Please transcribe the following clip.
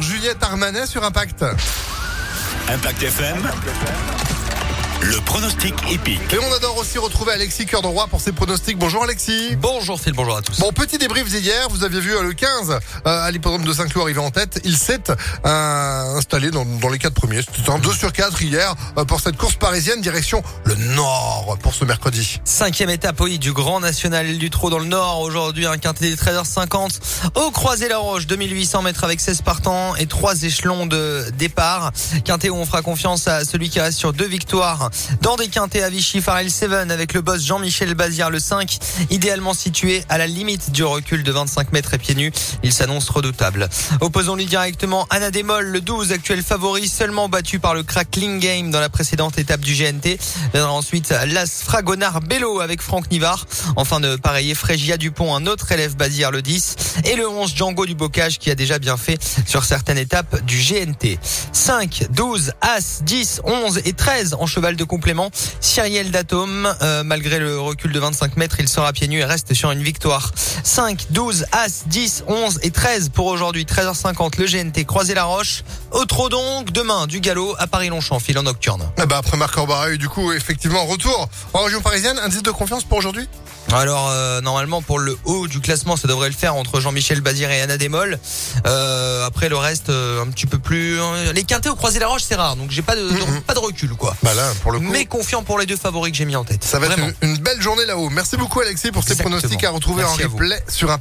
Juliette Armanet sur Impact. Impact FM. Le pronostic épique. Et on adore aussi retrouver Alexis Cœur de Roi pour ses pronostics. Bonjour Alexis. Bonjour Phil, bonjour à tous. Bon, petit débrief d'hier. Vous aviez vu euh, le 15 euh, à l'hippodrome de Saint-Cloud arriver en tête. Il s'est euh, installé dans, dans les quatre premiers. C'était un 2 sur 4 hier euh, pour cette course parisienne direction le nord pour ce mercredi. Cinquième étape, oui, du Grand National du Trot dans le Nord. Aujourd'hui, un quintet des 13h50 au Croisé-la-Roche, 2800 mètres avec 16 partants et trois échelons de départ. Quintet où on fera confiance à celui qui reste sur deux victoires dans des quintets à Vichy, Farrell Seven avec le boss Jean-Michel Bazir, le 5, idéalement situé à la limite du recul de 25 mètres et pieds nus. Il s'annonce redoutable. Opposons-lui directement Anna Demol, le 12, actuel favori, seulement battu par le crackling game dans la précédente étape du GNT. Viendra ensuite Las Fragonard Bello avec Franck Nivard. Enfin de pareiller Frégia Dupont, un autre élève Bazir, le 10. Et le 11, Django du Bocage qui a déjà bien fait sur certaines étapes du GNT. 5, 12, As, 10, 11 et 13 en cheval de complément. Cyriel Datom, euh, malgré le recul de 25 mètres, il sera pieds nus et reste sur une victoire. 5, 12, As, 10, 11 et 13 pour aujourd'hui. 13h50, le GNT croisé la roche. Au trot donc, demain, du galop à Paris-Longchamp, fil en nocturne. Ben, après Marc Corbareuil, du coup, effectivement, retour en région parisienne. Indice de confiance pour aujourd'hui? Alors euh, normalement pour le haut du classement ça devrait le faire entre Jean-Michel Bazir et Anna Demol. Euh, après le reste euh, un petit peu plus les quintés au croisé la roche c'est rare donc j'ai pas de, de- pas de recul quoi. Bah là, pour le coup. Mais confiant pour les deux favoris que j'ai mis en tête. Ça va Vraiment. être une, une belle journée là-haut. Merci beaucoup Alexis pour ces pronostics à retrouver Merci en replay sur Impact.